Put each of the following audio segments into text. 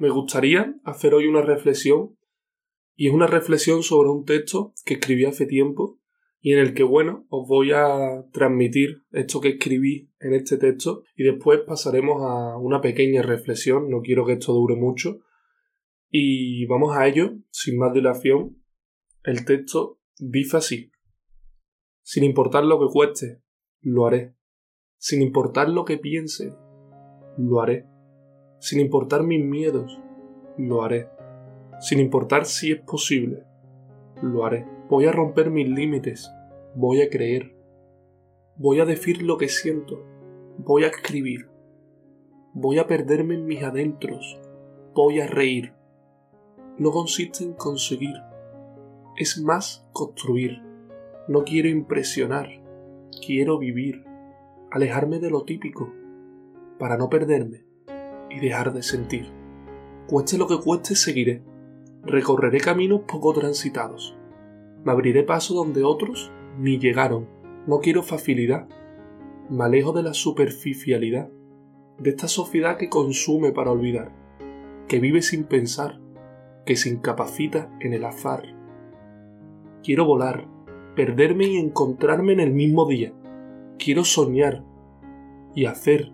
Me gustaría hacer hoy una reflexión y es una reflexión sobre un texto que escribí hace tiempo y en el que, bueno, os voy a transmitir esto que escribí en este texto y después pasaremos a una pequeña reflexión, no quiero que esto dure mucho y vamos a ello, sin más dilación. El texto dice así. Sin importar lo que cueste, lo haré. Sin importar lo que piense, lo haré. Sin importar mis miedos, lo haré. Sin importar si es posible, lo haré. Voy a romper mis límites, voy a creer. Voy a decir lo que siento, voy a escribir. Voy a perderme en mis adentros, voy a reír. No consiste en conseguir, es más construir. No quiero impresionar, quiero vivir, alejarme de lo típico, para no perderme y dejar de sentir. Cueste lo que cueste, seguiré. Recorreré caminos poco transitados. Me abriré paso donde otros ni llegaron. No quiero facilidad. Me alejo de la superficialidad, de esta sociedad que consume para olvidar, que vive sin pensar, que se incapacita en el azar. Quiero volar, perderme y encontrarme en el mismo día. Quiero soñar y hacer,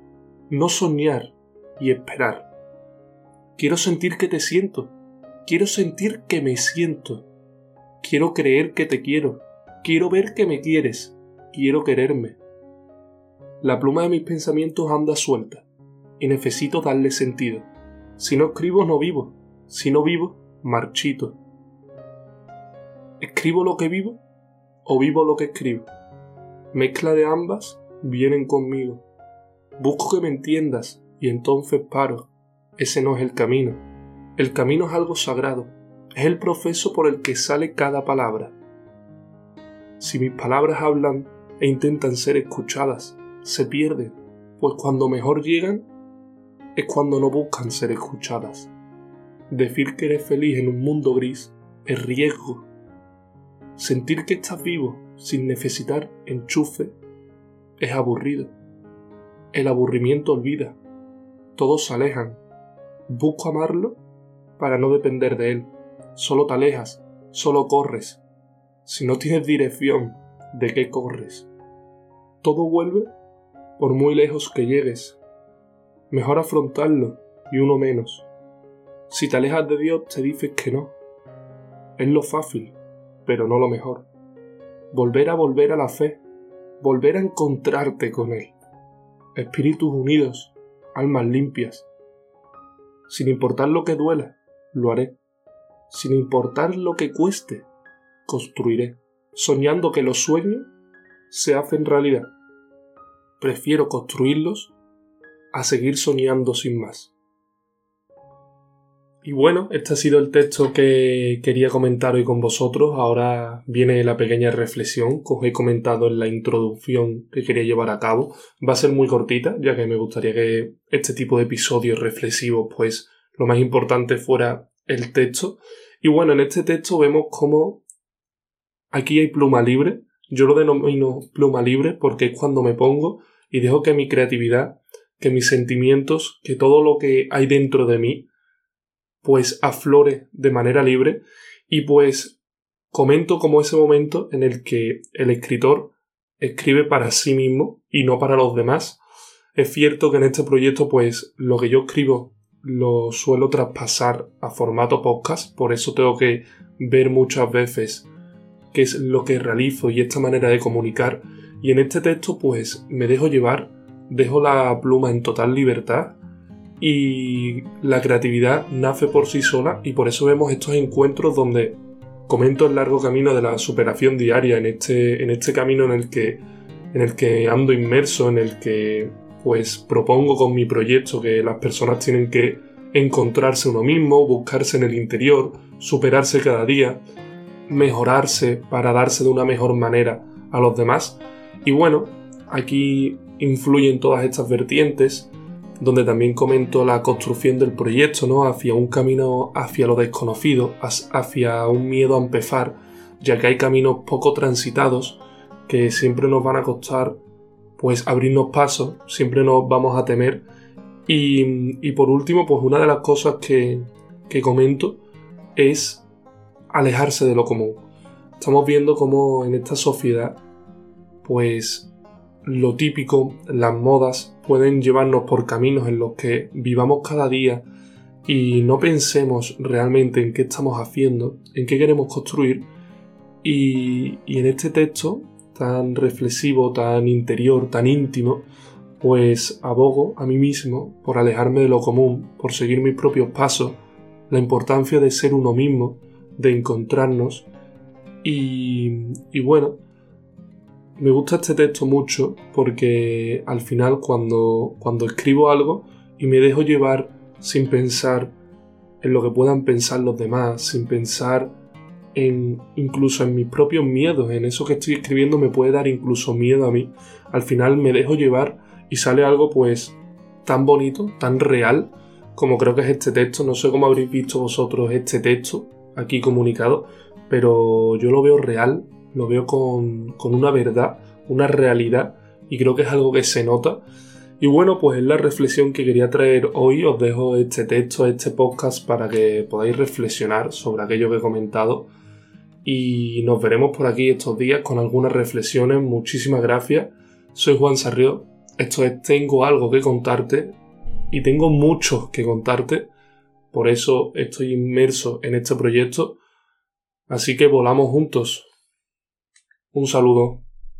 no soñar y esperar. Quiero sentir que te siento. Quiero sentir que me siento. Quiero creer que te quiero. Quiero ver que me quieres. Quiero quererme. La pluma de mis pensamientos anda suelta y necesito darle sentido. Si no escribo, no vivo. Si no vivo, marchito. ¿Escribo lo que vivo o vivo lo que escribo? Mezcla de ambas vienen conmigo. Busco que me entiendas y entonces paro. Ese no es el camino. El camino es algo sagrado. Es el proceso por el que sale cada palabra. Si mis palabras hablan e intentan ser escuchadas, se pierden, pues cuando mejor llegan es cuando no buscan ser escuchadas. Decir que eres feliz en un mundo gris es riesgo. Sentir que estás vivo sin necesitar enchufe es aburrido. El aburrimiento olvida. Todos se alejan. Busco amarlo para no depender de él. Solo te alejas, solo corres. Si no tienes dirección, ¿de qué corres? Todo vuelve por muy lejos que llegues. Mejor afrontarlo y uno menos. Si te alejas de Dios te dices que no. Es lo fácil, pero no lo mejor. Volver a volver a la fe, volver a encontrarte con Él espíritus unidos, almas limpias. Sin importar lo que duela, lo haré. Sin importar lo que cueste, construiré, soñando que los sueños se hacen realidad. Prefiero construirlos a seguir soñando sin más. Y bueno, este ha sido el texto que quería comentar hoy con vosotros. Ahora viene la pequeña reflexión que os he comentado en la introducción que quería llevar a cabo. Va a ser muy cortita, ya que me gustaría que este tipo de episodios reflexivos, pues lo más importante fuera el texto. Y bueno, en este texto vemos cómo aquí hay pluma libre. Yo lo denomino pluma libre porque es cuando me pongo y dejo que mi creatividad, que mis sentimientos, que todo lo que hay dentro de mí, pues aflore de manera libre y pues comento como ese momento en el que el escritor escribe para sí mismo y no para los demás. Es cierto que en este proyecto pues lo que yo escribo lo suelo traspasar a formato podcast, por eso tengo que ver muchas veces qué es lo que realizo y esta manera de comunicar. Y en este texto pues me dejo llevar, dejo la pluma en total libertad y la creatividad nace por sí sola y por eso vemos estos encuentros donde comento el largo camino de la superación diaria en este, en este camino en el que en el que ando inmerso, en el que pues propongo con mi proyecto que las personas tienen que encontrarse uno mismo, buscarse en el interior, superarse cada día, mejorarse para darse de una mejor manera a los demás. Y bueno, aquí influyen todas estas vertientes donde también comento la construcción del proyecto, ¿no? Hacia un camino hacia lo desconocido, hacia un miedo a empezar, ya que hay caminos poco transitados que siempre nos van a costar pues abrirnos pasos, siempre nos vamos a temer Y, por último, pues una de las cosas que, que comento es alejarse de lo común. Estamos viendo cómo en esta sociedad, pues lo típico, las modas, pueden llevarnos por caminos en los que vivamos cada día y no pensemos realmente en qué estamos haciendo, en qué queremos construir. Y, y en este texto tan reflexivo, tan interior, tan íntimo, pues abogo a mí mismo por alejarme de lo común, por seguir mis propios pasos, la importancia de ser uno mismo, de encontrarnos y, y bueno, me gusta este texto mucho porque al final cuando, cuando escribo algo y me dejo llevar sin pensar en lo que puedan pensar los demás, sin pensar en incluso en mis propios miedos, en eso que estoy escribiendo me puede dar incluso miedo a mí. Al final me dejo llevar y sale algo pues tan bonito, tan real, como creo que es este texto. No sé cómo habréis visto vosotros este texto aquí comunicado, pero yo lo veo real, lo veo con, con una verdad, una realidad, y creo que es algo que se nota. Y bueno, pues es la reflexión que quería traer hoy. Os dejo este texto, este podcast para que podáis reflexionar sobre aquello que he comentado. Y nos veremos por aquí estos días con algunas reflexiones. Muchísimas gracias. Soy Juan Sarrió esto es, tengo algo que contarte y tengo mucho que contarte. Por eso estoy inmerso en este proyecto. Así que volamos juntos. Un saludo.